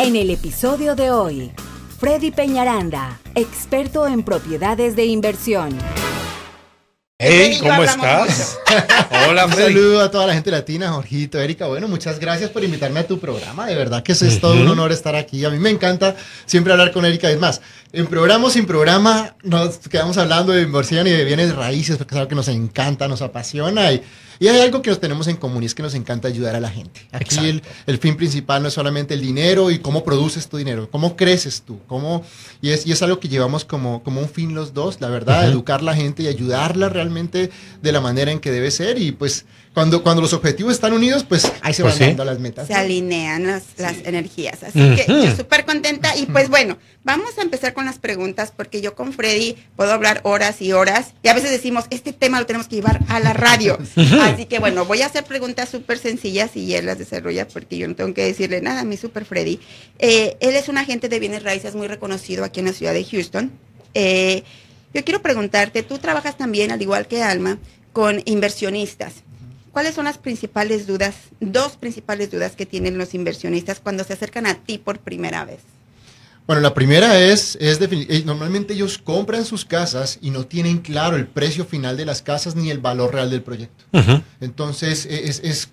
En el episodio de hoy, Freddy Peñaranda, experto en propiedades de inversión. Hey, ¿cómo estás? Hola, Un saludo a toda la gente latina, Jorgito, Erika. Bueno, muchas gracias por invitarme a tu programa. De verdad que es todo un honor estar aquí. A mí me encanta siempre hablar con Erika. Es más, en programa sin programa nos quedamos hablando de inversión y de bienes raíces, porque es algo que nos encanta, nos apasiona. Y y hay algo que nos tenemos en común y es que nos encanta ayudar a la gente. Aquí el, fin principal no es solamente el dinero y cómo produces tu dinero, cómo creces tú, cómo, y, es, y es algo que llevamos como, como un fin los dos, la verdad, educar a la gente y ayudarla realmente de la manera en que debe ser y pues cuando, cuando los objetivos están unidos, pues ahí se pues van dando las metas. Se alinean las, las energías. Así que yo súper contenta. Y pues bueno, vamos a empezar con las preguntas, porque yo con Freddy puedo hablar horas y horas. Y a veces decimos, este tema lo tenemos que llevar a la radio. Así que bueno, voy a hacer preguntas súper sencillas y él las desarrolla, porque yo no tengo que decirle nada a mi super Freddy. Eh, él es un agente de bienes raíces muy reconocido aquí en la ciudad de Houston. Eh, yo quiero preguntarte, tú trabajas también, al igual que Alma, con inversionistas. ¿Cuáles son las principales dudas, dos principales dudas que tienen los inversionistas cuando se acercan a ti por primera vez? Bueno, la primera es, es eh, normalmente ellos compran sus casas y no tienen claro el precio final de las casas ni el valor real del proyecto. Entonces, e, es, es,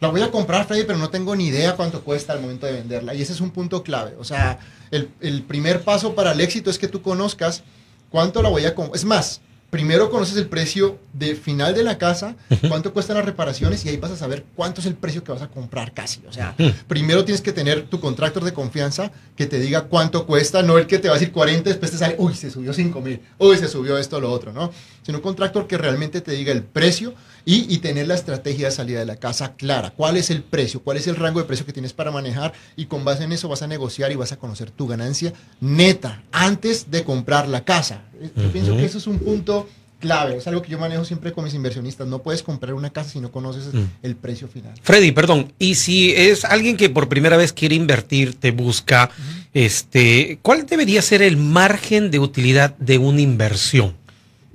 la voy a comprar, Freddy, pero no tengo ni idea cuánto cuesta al momento de venderla. Y ese es un punto clave. O sea, el, el primer paso para el éxito es que tú conozcas cuánto la voy a comprar. Es más, primero conoces el precio de final de la casa, cuánto cuestan las reparaciones y ahí vas a saber cuánto es el precio que vas a comprar casi. O sea, primero tienes que tener tu contractor de confianza que te diga cuánto cuesta, no el que te va a decir 40, después te sale, uy, se subió 5 mil, uy, se subió esto o lo otro, ¿no? Sino un contractor que realmente te diga el precio y, y, tener la estrategia de salida de la casa clara. ¿Cuál es el precio? ¿Cuál es el rango de precio que tienes para manejar? Y con base en eso vas a negociar y vas a conocer tu ganancia neta antes de comprar la casa. Yo pienso que eso es un punto clave, es algo que yo manejo siempre con mis inversionistas. No puedes comprar una casa si no conoces mm. el precio final. Freddy, perdón, y si es alguien que por primera vez quiere invertir, te busca, este, ¿cuál debería ser el margen de utilidad de una inversión?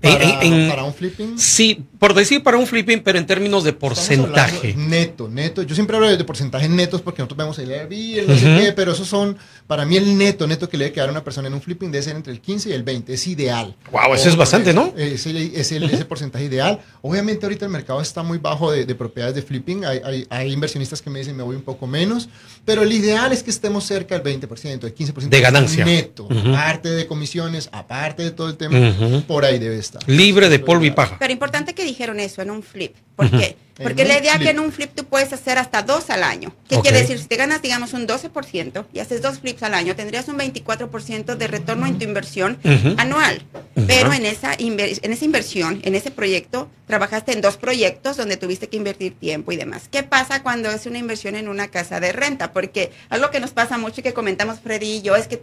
Para, un flipping. Sí, por decir para un flipping, pero en términos de porcentaje. Neto, neto. Yo siempre hablo de porcentajes netos porque nosotros vemos el Airbnb, no sé qué, pero esos son, para mí el neto, neto que le debe quedar a una persona en un flipping debe ser entre el 15 y el 20. Es ideal. Wow, eso es bastante, ¿no? Es, el, es el, ese porcentaje ideal. Obviamente ahorita el mercado está muy bajo de, propiedades de flipping. Hay, hay, inversionistas que me dicen me voy un poco menos, pero el ideal es que estemos cerca del 20%, del 15% de ganancia. Neto, aparte de comisiones, aparte de todo el tema, por ahí debe estar. Libre de polvo y paja. Pero importante que dijeron eso en un flip. ¿Por qué? Porque la idea que en un flip tú puedes hacer hasta dos al año. ¿Qué quiere decir? Si te ganas, digamos, un 12% y haces dos flips al año, tendrías un 24% de retorno en tu inversión anual. Pero en esa, en esa inversión, en ese proyecto, trabajaste en dos proyectos donde tuviste que invertir tiempo y demás. ¿Qué pasa cuando es una inversión en una casa de renta? Porque algo que nos pasa mucho y que comentamos Freddy y yo es que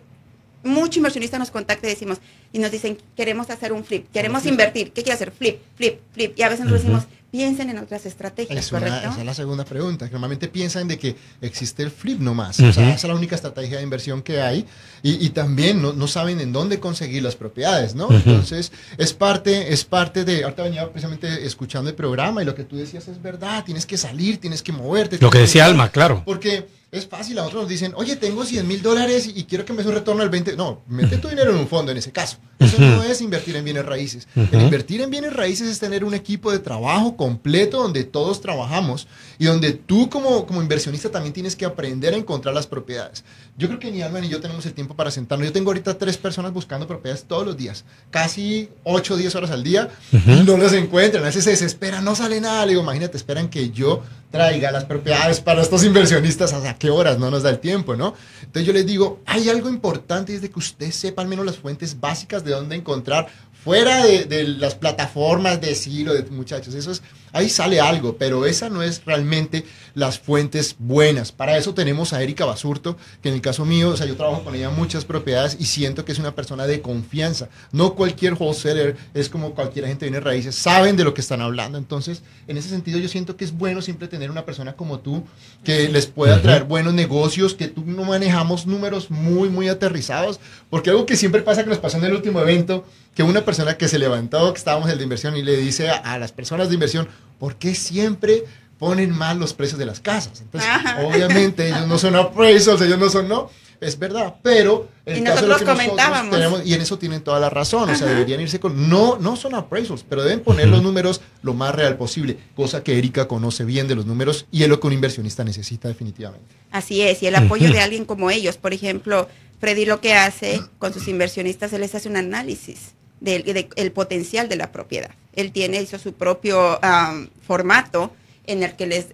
mucho inversionista nos contacta y decimos, y nos dicen, queremos hacer un flip, queremos invertir, ¿qué quiere hacer? Flip, flip, flip. Y a veces nos decimos, piensen en otras estrategias, es ¿correcto? esa es la segunda pregunta. Normalmente piensan de que existe el flip nomás. O sea, esa es la única estrategia de inversión que hay. Y, y también no, no, saben en dónde conseguir las propiedades, ¿no? Entonces, es parte, es parte de. Ahorita venía precisamente escuchando el programa y lo que tú decías es verdad. Tienes que salir, tienes que moverte. Lo que decía Alma, claro. Porque es fácil, a otros nos dicen, oye, tengo 100 mil dólares y quiero que me dé un retorno al 20. No, mete tu dinero en un fondo en ese caso. Eso no es invertir en bienes raíces. El invertir en bienes raíces es tener un equipo de trabajo completo donde todos trabajamos y donde tú como, como inversionista también tienes que aprender a encontrar las propiedades. Yo creo que ni Alma ni yo tenemos el tiempo para sentarnos. Yo tengo ahorita tres personas buscando propiedades todos los días, casi 8 o 10 horas al día, y no las encuentran. A veces se desesperan, no sale nada. Le digo, imagínate, esperan que yo traiga las propiedades para estos inversionistas, ¿hasta qué horas? No nos da el tiempo, ¿no? Entonces yo les digo, hay algo importante es de que usted sepa al menos las fuentes básicas de dónde encontrar fuera de, las plataformas de Silo, de muchachos, eso es, ahí sale algo, pero esa no es realmente las fuentes buenas. Para eso tenemos a Erika Basurto, que en el caso mío, o sea, yo trabajo con ella muchas propiedades y siento que es una persona de confianza. No cualquier wholesaler es como cualquier agente de raíces, saben de lo que están hablando. Entonces, en ese sentido, yo siento que es bueno siempre tener una persona como tú que les pueda traer buenos negocios, que tú no manejamos números muy, muy aterrizados, porque algo que siempre pasa que nos pasó en el último evento, que una persona que se levantó, que estábamos en el de inversión, y le dice a, las personas de inversión, ¿por qué siempre ponen mal los precios de las casas? Entonces, obviamente ellos no son appraisals, ellos no son, no, es verdad, pero Y el de lo nosotros que comentábamos. tenemos- y en eso tienen toda la razón, o sea, deberían irse con, no, no son appraisals, pero deben poner los números lo más real posible, cosa que Erika conoce bien de los números y es lo que un inversionista necesita definitivamente. Así es, y el apoyo de alguien como ellos. Por ejemplo, Freddy lo que hace con sus inversionistas, él les hace un análisis del de- el potencial de la propiedad. Él tiene, hizo su propio am, formato en el que les,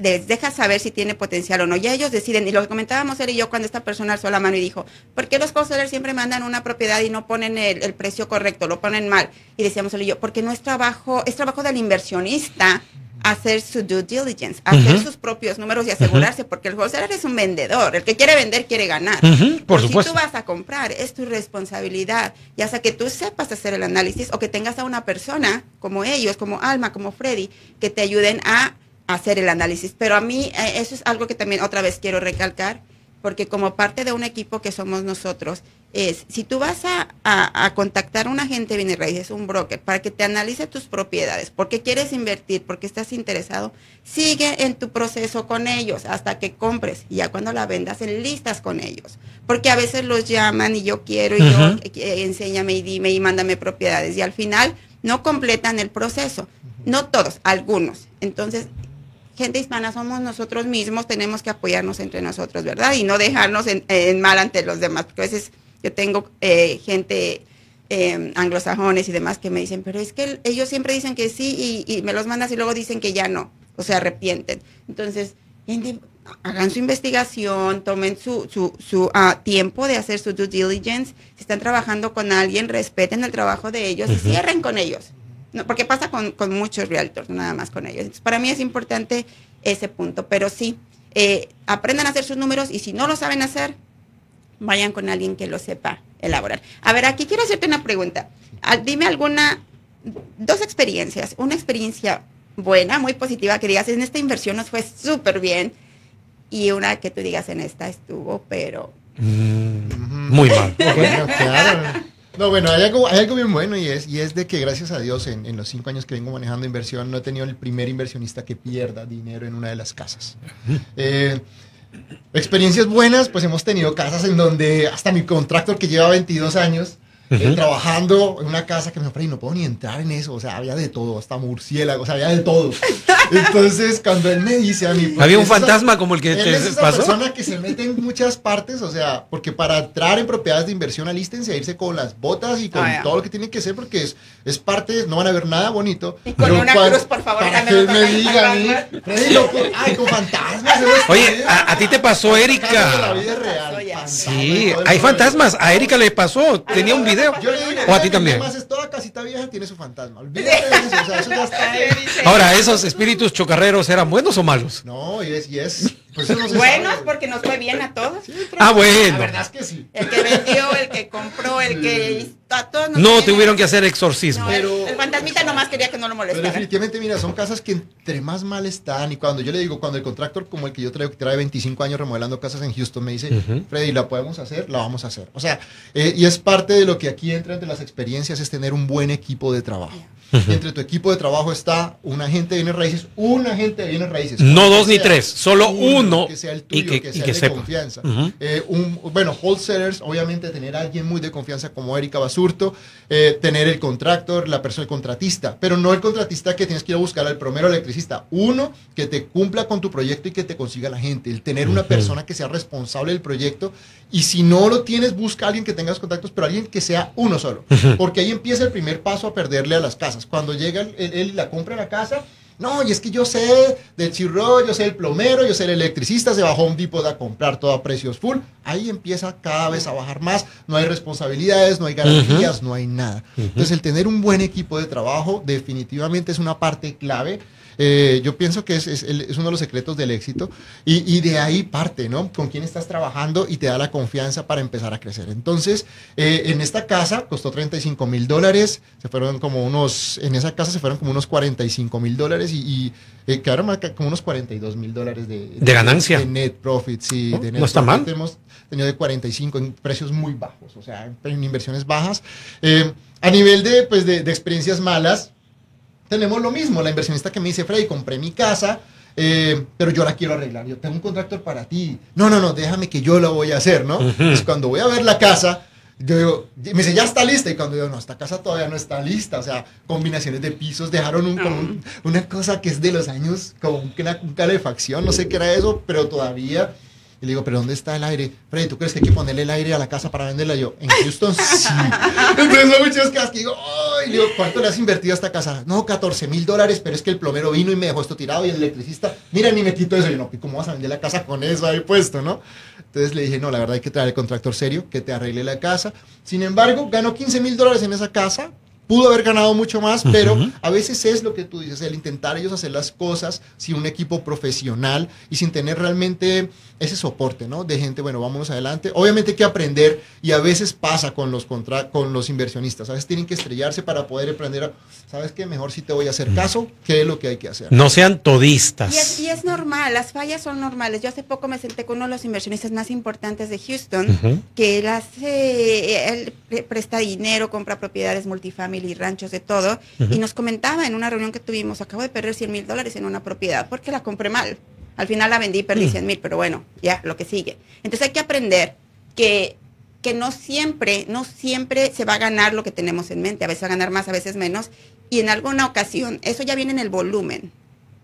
les deja saber si tiene potencial o no. Ya ellos deciden, y lo comentábamos él y yo cuando esta persona alzó la mano y dijo, ¿por qué los wholesalers siempre mandan una propiedad y no ponen el, el precio correcto, lo ponen mal? Y decíamos él y yo, porque no es trabajo, es trabajo del inversionista hacer su due diligence, hacer sus propios números y asegurarse, porque el wholesaler es un vendedor, el que quiere vender quiere ganar. Ujú, por Pero supuesto. Si tú vas a comprar, es tu responsabilidad, ya sea que tú sepas hacer el análisis o que tengas a una persona como ellos, como Alma, como Freddy, que te ayuden a hacer el análisis. Pero a mí eh, eso es algo que también otra vez quiero recalcar, porque como parte de un equipo que somos nosotros, es, si tú vas a, a- a contactar a un agente de bienes raíces, un broker, para que te analice tus propiedades, porque quieres invertir, porque estás interesado, sigue en tu proceso con ellos hasta que compres y ya cuando la vendas, en listas con ellos. Porque a veces los llaman y yo quiero y yo, Ujú. eh, enséñame y dime y mándame propiedades y al final no completan el proceso. No todos, algunos. Entonces, gente hispana somos nosotros mismos, tenemos que apoyarnos entre nosotros, ¿verdad? Y no dejarnos en, en mal ante los demás, porque a veces yo tengo eh, gente eh, anglosajones y demás que me dicen, pero es que el- ellos siempre dicen que sí y, y me los mandas y luego dicen que ya no, o se arrepienten. Entonces, hagan su investigación, tomen su, su, su ah, tiempo de hacer su due diligence, si están trabajando con alguien, respeten el trabajo de ellos y cierren con ellos. No, porque pasa con, con muchos realtors, nada más con ellos. Entonces, para mí es importante ese punto, pero sí, eh, aprendan a hacer sus números y si no lo saben hacer, vayan con alguien que lo sepa elaborar. A ver, aquí quiero hacerte una pregunta. Dime alguna, dos experiencias. Una experiencia buena, muy positiva, que digas, en esta inversión nos fue súper bien. Y una que tú digas, en esta estuvo, pero... Mm, muy mal. Bueno, claro. No, bueno, hay algo, hay algo bien bueno y es, y es de que gracias a Dios en, en los cinco años que vengo manejando inversión no he tenido el primer inversionista que pierda dinero en una de las casas. Eh, experiencias buenas, pues hemos tenido casas en donde hasta mi contractor que lleva 22 años eh, trabajando en una casa que me y no puedo ni entrar en eso, o sea, había de todo, hasta murciélagos, había de todo. Entonces, cuando él me dice a mí... Había un esa- fantasma como el que él te es esa pasó. persona que se mete en muchas partes, o sea, porque para entrar en propiedades de inversión alístense a irse con las botas y con Ah, todo lo que tiene que ser, porque es, es parte, no van a ver nada bonito. Y con pero una cruz, por favor, Para que él me diga a mí, fantasmas. Freddy, loco, ay, con fantasmas. Oye, a, a ti te pasó, Erika. vida real, Pasó ya. fantasmas, Sí, hay fantasmas. A Erika le pasó. Tenía un video. Yo le digo, O a ti también. Además, es toda casita vieja tiene su fantasma. Olvídate de eso, o sea, eso ya está. Ahora, ¿esos espíritus chocarreros eran buenos o malos? No, y es, y es, pues eso no Buenos sabe. porque nos fue bien a todos. Ah, La bueno. verdad es que sí. El que vendió, el que compró, el que No tuvieron que hacer exorcismo. No, el- Pero- el, fantasmita nomás quería que no lo Pero molestaran. definitivamente, mira, son casas que entre más mal están. Y cuando yo le digo, cuando el contractor como el que yo traigo, que trae 25 años remodelando casas en Houston, me dice, Ujú. Freddy, ¿la podemos hacer? La vamos a hacer. O sea, eh, y es parte de lo que aquí entra entre las experiencias, es tener un buen equipo de trabajo. Entre tu equipo de trabajo está un agente de bienes raíces, un agente de bienes raíces. No dos ni sea, tres, solo uno Que sea el y tuyo, que- y sea que el de sepa. confianza. Eh, un, bueno, wholesalers, obviamente tener a alguien muy de confianza como Erika Basurto, eh, tener el contractor, la persona, el contratista, pero no el contratista que tienes que ir a buscar al promero electricista. Uno, que te cumpla con tu proyecto y que te consiga la gente. El tener una persona que sea responsable del proyecto. Y si no lo tienes, busca a alguien que tengas contactos, pero alguien que sea uno solo. Porque ahí empieza el primer paso a perderle a las casas. Cuando llega él, él la compra la casa, no, y es que yo sé del chirro, yo sé el plomero, yo sé el electricista, se bajó un Depot a comprar todo a precios full. Ahí empieza cada vez a bajar más. No hay responsabilidades, no hay garantías, no hay nada. Entonces, el tener un buen equipo de trabajo definitivamente es una parte clave. Eh, yo pienso que es, es es uno de los secretos del éxito y, y de ahí parte, ¿no? Con quién estás trabajando y te da la confianza para empezar a crecer. Entonces, eh, en esta casa costó 35 mil dólares, se fueron como unos, en esa casa se fueron como unos 45 mil dólares y, y, eh, quedaron como unos 42 mil dólares de, De ganancia. De net profit, sí. Oh, de net no está profit. mal. Hemos tenido de 45 en precios muy bajos, o sea, en inversiones bajas. Eh, a nivel de, pues, de, de experiencias malas, tenemos lo mismo. La inversionista que me dice, Freddy, compré mi casa, eh, pero yo la quiero arreglar, yo tengo un contractor para ti. No, no, no, déjame que yo lo voy a hacer, ¿no? Entonces cuando voy a ver la casa, yo digo, me dice, ya está lista. Y cuando digo, no, esta casa todavía no está lista. O sea, combinaciones de pisos, dejaron un, como un- una cosa que es de los años, como una, un calefacción, no sé qué era eso, pero todavía. Y le digo, ¿pero dónde está el aire? Freddy, ¿tú crees que hay que ponerle el aire a la casa para venderla? Y yo, en Houston sí. Entonces son muchos casos que digo, ¡ay! Le digo, ¿cuánto le has invertido a esta casa? No, 14 mil dólares, pero es que el plomero vino y me dejó esto tirado y el electricista, mira, ni me quito eso. Y yo, no, ¿y ¿cómo vas a vender la casa con eso ahí puesto, no? Entonces le dije, no, la verdad hay que traer el contractor serio que te arregle la casa. Sin embargo, ganó 15 mil dólares en esa casa. Pudo haber ganado mucho más, pero a veces es lo que tú dices, el intentar ellos hacer las cosas sin un equipo profesional y sin tener realmente ese soporte, ¿no? De gente, bueno, vámonos adelante. Obviamente hay que aprender y a veces pasa con los, contra con los inversionistas. A veces tienen que estrellarse para poder aprender, a, ¿sabes qué? Mejor si te voy a hacer caso, ¿qué es lo que hay que hacer? No sean Y es, todistas. y es normal, las fallas son normales. Yo hace poco me senté con uno de los inversionistas más importantes de Houston, que él hace, él pre- presta dinero, compra propiedades multifamily, ranchos, de todo, y nos comentaba en una reunión que tuvimos, acabo de perder 100 mil dólares en una propiedad porque la compré mal. Al final la vendí y perdí Mm. 100 mil, pero bueno, ya, lo que sigue. Entonces hay que aprender que, que no siempre, no siempre se va a ganar lo que tenemos en mente, a veces va a ganar más, a veces menos, y en alguna ocasión, eso ya viene en el volumen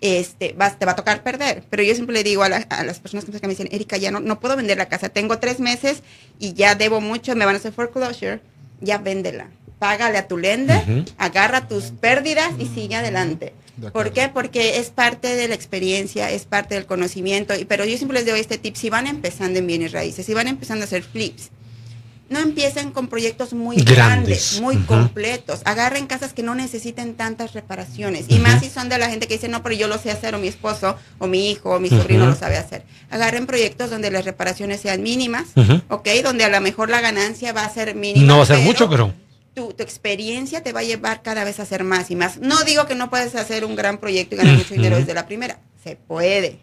este, vas, te va a tocar perder. Pero yo siempre le digo a, la- a las personas que me dicen, Erika, ya no, no puedo vender la casa, tengo tres meses y ya debo mucho, me van a hacer foreclosure, ya véndela. Págale a tu lender, agarra tus pérdidas y sigue adelante. De ¿Por qué? Porque es parte de la experiencia, es parte del conocimiento. Y, pero yo siempre les doy este tip, si van empezando en bienes raíces, si van empezando a hacer flips, no empiecen con proyectos muy Grandes. grandes, muy completos. Agarren casas que no necesiten tantas reparaciones. Y más si son de la gente que dice, no, pero yo lo sé hacer, o mi esposo, o mi hijo, o mi sobrino lo sabe hacer. Agarren proyectos donde las reparaciones sean mínimas. ¿ok? Donde a lo mejor la ganancia va a ser mínima. No va a ser mucho, pero Tu, tu experiencia te va a llevar cada vez a hacer más y más. No digo que no puedes hacer un gran proyecto y ganar mucho dinero desde la primera. Se puede,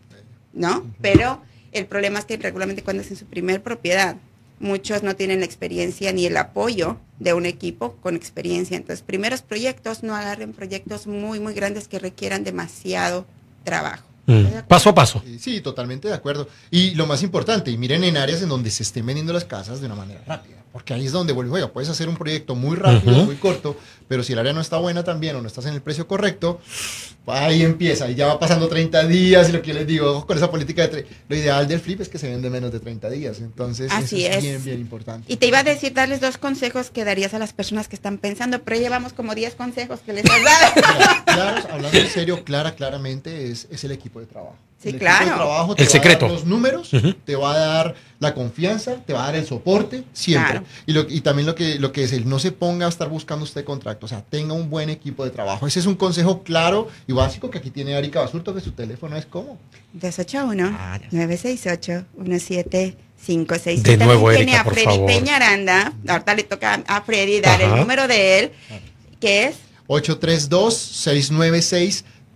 ¿no? Pero el problema es que regularmente cuando es en su primer propiedad, muchos no tienen la experiencia ni el apoyo de un equipo con experiencia. Entonces, primeros proyectos, no agarren proyectos muy, muy grandes que requieran demasiado trabajo. Mm, paso a paso. Sí, totalmente de acuerdo. Y lo más importante, y miren en áreas en donde se estén vendiendo las casas de una manera rápida, porque ahí es donde vuelve, oiga, puedes hacer un proyecto muy rápido, muy corto, pero si el área no está buena también o no estás en el precio correcto, ahí empieza, y ya va pasando 30 días, y lo que yo les digo, ojo con esa política de... Lo ideal del flip es que se vende menos de 30 días, entonces Así eso es, es. bien, bien importante. Y te iba a decir, darles dos consejos que darías a las personas que están pensando, pero llevamos como 10 consejos que les has dado. Mira, claros, hablando en serio, clara, claramente es, es el equipo de trabajo. Sí, el claro. Equipo de trabajo te El va secreto. A dar los números, te va a dar la confianza, te va a dar el soporte, siempre. Claro. Y, lo- y también lo que, lo que es el no se ponga a estar buscando usted contrato, o sea, tenga un buen equipo de trabajo. Ese es un consejo claro y básico que aquí tiene Arika Basurto, que su teléfono es como. 281 Ah, ya sé. 968 1756 De nuevo, tiene Erika, a por Freddy favor. Peña Aranda. Ahorita le toca a Freddy dar Ajá. el número de él, que es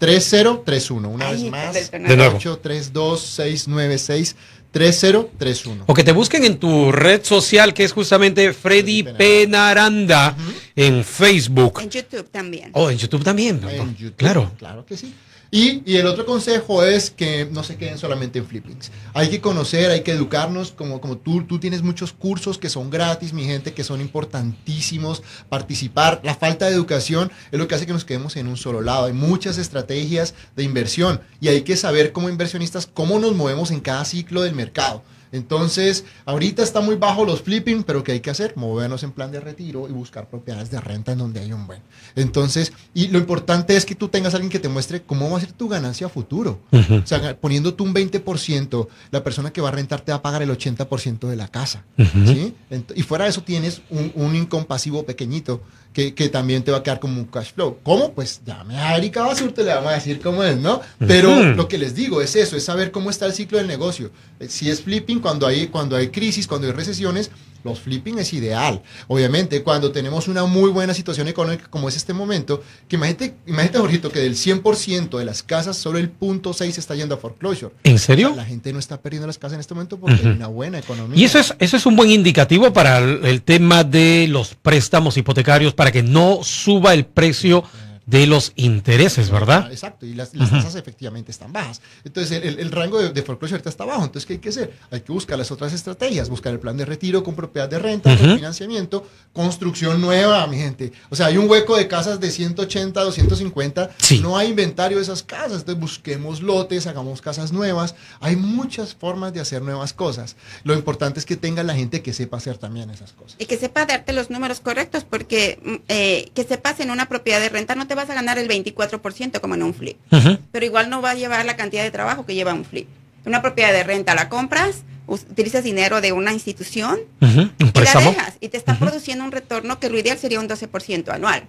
832-696-3031. Una Ay, vez más, De nuevo. 832-696-3031. O que te busquen en tu red social, que es justamente Freddy Penaranda en Facebook. en YouTube también. Oh, en YouTube también. ¿no? En YouTube. Claro. Claro que sí. Y, y el otro consejo es que no se queden solamente en flippings. Hay que conocer, hay que educarnos, como, como tú, tú tienes muchos cursos que son gratis, mi gente, que son importantísimos. Participar, la falta de educación es lo que hace que nos quedemos en un solo lado. Hay muchas estrategias de inversión y hay que saber como inversionistas cómo nos movemos en cada ciclo del mercado. Entonces, ahorita está muy bajo los flipping, pero ¿qué hay que hacer? Movernos en plan de retiro y buscar propiedades de renta en donde hay un buen. Entonces, y lo importante es que tú tengas alguien que te muestre cómo va a ser tu ganancia a futuro. O sea, poniendo tú un 20%, la persona que va a rentar te va a pagar el 80% de la casa. ¿sí? Y fuera de eso tienes un, un income pasivo pequeñito que, que también te va a quedar como un cash flow. ¿Cómo? Pues llame a Erika Basurte, le vamos a decir cómo es, ¿no? Pero lo que les digo es eso, es saber cómo está el ciclo del negocio. Eh, Si es flipping, cuando hay, cuando hay crisis, cuando hay recesiones, los flipping es ideal. Obviamente, cuando tenemos una muy buena situación económica como es este momento, que imagínate, imagínate Jorgito, que del 100% de las casas, solo el punto 6 está yendo a foreclosure. ¿En serio? La gente no está perdiendo las casas en este momento porque hay una buena economía. Y eso es, eso es un buen indicativo para el, el tema de los préstamos hipotecarios, para que no suba el precio de los intereses, ¿verdad? Exacto, y las, las tasas efectivamente están bajas. Entonces, el, el rango de, de, foreclosure ahorita está bajo. Entonces, ¿qué hay que hacer? Hay que buscar las otras estrategias, buscar el plan de retiro con propiedad de renta, uh -huh. con financiamiento, construcción nueva, mi gente. O sea, hay un hueco de casas de 180, 250, sí. no hay inventario de esas casas. Entonces, busquemos lotes, hagamos casas nuevas. Hay muchas formas de hacer nuevas cosas. Lo importante es que tenga la gente que sepa hacer también esas cosas. Y que sepa darte los números correctos, porque eh, que sepas en una propiedad de renta no te vas a ganar el 24% como en un flip. Uh -huh. Pero igual no va a llevar la cantidad de trabajo que lleva un flip. Una propiedad de renta la compras, utilizas dinero de una institución uh -huh. ¿Un y la dejas y te está uh -huh. produciendo un retorno que lo ideal sería un 12% anual,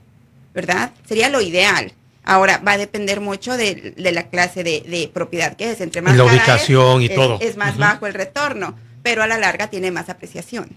¿verdad? Sería lo ideal. Ahora va a depender mucho de, de la clase de, de, propiedad que es. Entre más la ubicación es, y todo. Es, es más bajo el retorno, pero a la larga tiene más apreciación.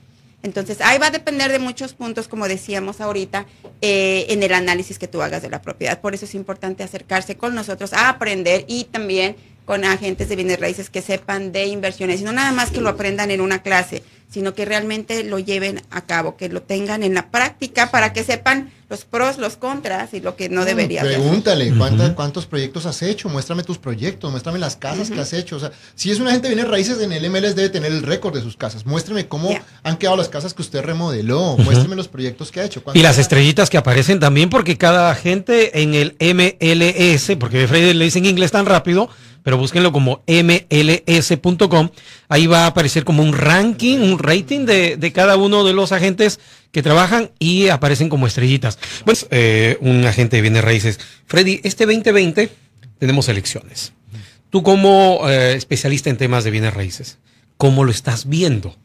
Entonces, ahí va a depender de muchos puntos, como decíamos ahorita, eh, en el análisis que tú hagas de la propiedad. Por eso es importante acercarse con nosotros a aprender y también con agentes de bienes raíces que sepan de inversiones, y no nada más que lo aprendan en una clase, sino que realmente lo lleven a cabo, que lo tengan en la práctica para que sepan los pros, los contras y lo que no debería Pregúntale, ¿cuántas, ¿cuántos proyectos has hecho? Muéstrame tus proyectos, muéstrame las casas uh -huh. que has hecho. O sea, si es una gente de bienes raíces en el MLS debe tener el récord de sus casas. Muéstrame cómo yeah. han quedado las casas que usted remodeló. Uh -huh. Muéstrame los proyectos que ha hecho. Y las estrellitas que aparecen también, porque cada gente en el MLS, porque Freddy le dice en inglés tan rápido, pero búsquenlo como mls.com. Ahí va a aparecer como un ranking, un rating de, de, cada uno de los agentes que trabajan y aparecen como estrellitas. Pues eh, un agente de bienes raíces. Freddy, este 2020 tenemos elecciones. Tú como eh, especialista en temas de bienes raíces, ¿cómo lo estás viendo?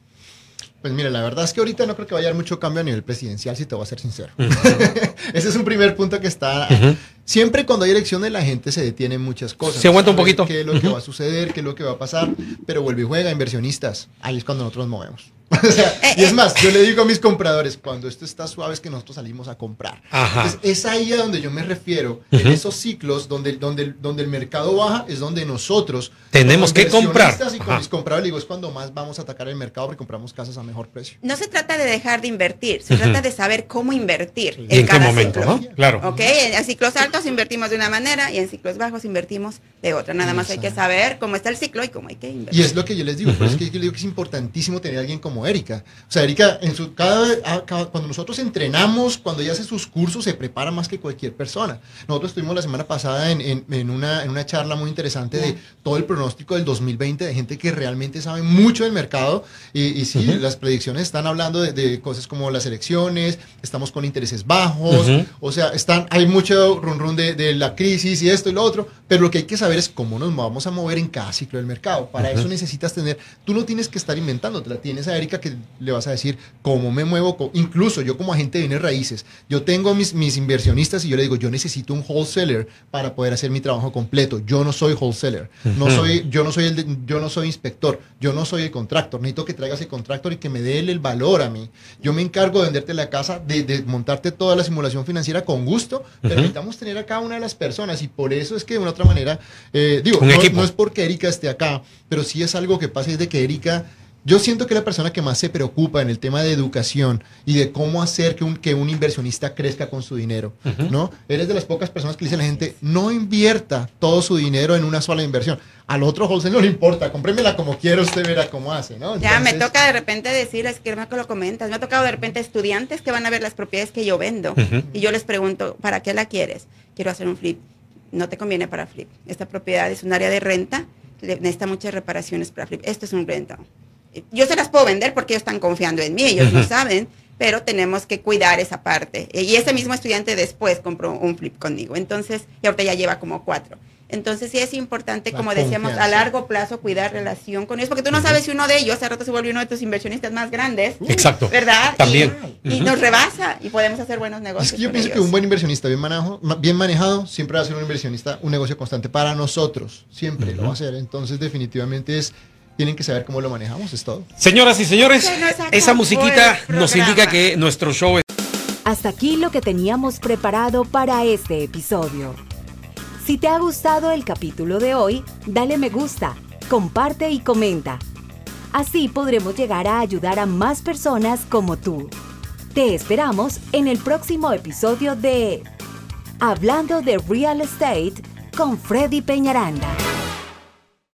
Pues mira, la verdad es que ahorita no creo que vaya a haber mucho cambio a nivel presidencial, si te voy a ser sincero. Uh -huh. Ese es un primer punto que está... Uh -huh. Siempre cuando hay elecciones la gente se detiene en muchas cosas. Se aguanta un poquito. ¿Qué es lo que va a suceder? ¿Qué es lo que va a pasar? Pero vuelve y juega, inversionistas. Ahí es cuando nosotros nos movemos. o sea, y es más, yo le digo a mis compradores, cuando esto está suave es que nosotros salimos a comprar. Ajá. Entonces, es ahí a donde yo me refiero, en esos ciclos donde, donde, donde el mercado baja, es donde nosotros tenemos que comprar. Y con mis compradores digo, es cuando más vamos a atacar el mercado porque compramos casas a mejor precio. No se trata de dejar de invertir, se trata de saber cómo invertir. ¿Y en, en qué momento? Ciclo. ¿no? Claro. Ok, en ciclos altos invertimos de una manera y en ciclos bajos invertimos de otra. Nada más hay que saber cómo está el ciclo y cómo hay que invertir. Y es lo que yo les digo, uh -huh. por eso es que yo les digo que es importantísimo tener a alguien como Erika. O sea, Erika, en su, cada, cada, cuando nosotros entrenamos, cuando ella hace sus cursos, se prepara más que cualquier persona. Nosotros estuvimos la semana pasada en, en, en una, en una charla muy interesante de todo el pronóstico del 2020 de gente que realmente sabe mucho del mercado. Y, y sí, uh -huh. las predicciones están hablando de, de, cosas como las elecciones, estamos con intereses bajos, uh -huh. o sea, están, hay mucho run run de, de, la crisis y esto y lo otro, pero lo que hay que saber es cómo nos vamos a mover en cada ciclo del mercado. Para eso necesitas tener, tú no tienes que estar inventando, te la tienes a Erika que le vas a decir cómo me muevo, incluso yo como agente de bienes raíces, yo tengo mis, mis inversionistas y yo le digo, yo necesito un wholesaler para poder hacer mi trabajo completo. Yo no soy wholesaler, no soy, yo no soy el de, yo no soy inspector, yo no soy el contractor, necesito que traigas el contractor y que me dé el valor a mí. Yo me encargo de venderte la casa, de, de montarte toda la simulación financiera con gusto, pero uh -huh. necesitamos tener a cada una de las personas y por eso es que de una otra manera, eh, digo, no, no, es porque Erika esté acá, pero sí es algo que pasa, es de que Erika yo siento que la persona que más se preocupa en el tema de educación y de cómo hacer que un, inversionista crezca con su dinero, uh -huh. ¿no? Eres de las pocas personas que le dicen a la gente, no invierta todo su dinero en una sola inversión. Al otro wholesale no le importa, comprémela como quiera, usted verá cómo hace, ¿no? Ya, me toca de repente decir, es que lo comentas, me ha tocado de repente estudiantes que van a ver las propiedades que yo vendo y yo les pregunto, ¿para qué la quieres? Quiero hacer un flip. No te conviene para flip. Esta propiedad es un área de renta, necesita muchas reparaciones para flip. Esto es un rental yo se las puedo vender porque ellos están confiando en mí, ellos no saben, pero tenemos que cuidar esa parte. Y ese mismo estudiante después compró un flip conmigo, entonces, y ahorita ya lleva como cuatro. Entonces sí es importante, La como decíamos, a largo plazo cuidar relación con ellos, porque tú no sabes si uno de ellos, hace rato se vuelve uno de tus inversionistas más grandes. Exacto. ¿Verdad? También. Y, uh -huh. y, nos rebasa y podemos hacer buenos negocios. Es que yo pienso ellos. que un buen inversionista bien, manejo, bien manejado siempre va a ser un inversionista, un negocio constante para nosotros. Siempre uh -huh. lo va a hacer. Entonces definitivamente es tienen que saber cómo lo manejamos, es todo. Señoras y señores, esa musiquita nos indica que nuestro show es... Hasta aquí lo que teníamos preparado para este episodio. Si te ha gustado el capítulo de hoy, dale me gusta, comparte y comenta. Así podremos llegar a ayudar a más personas como tú. Te esperamos en el próximo episodio de Hablando de Real Estate con Freddy Peñaranda.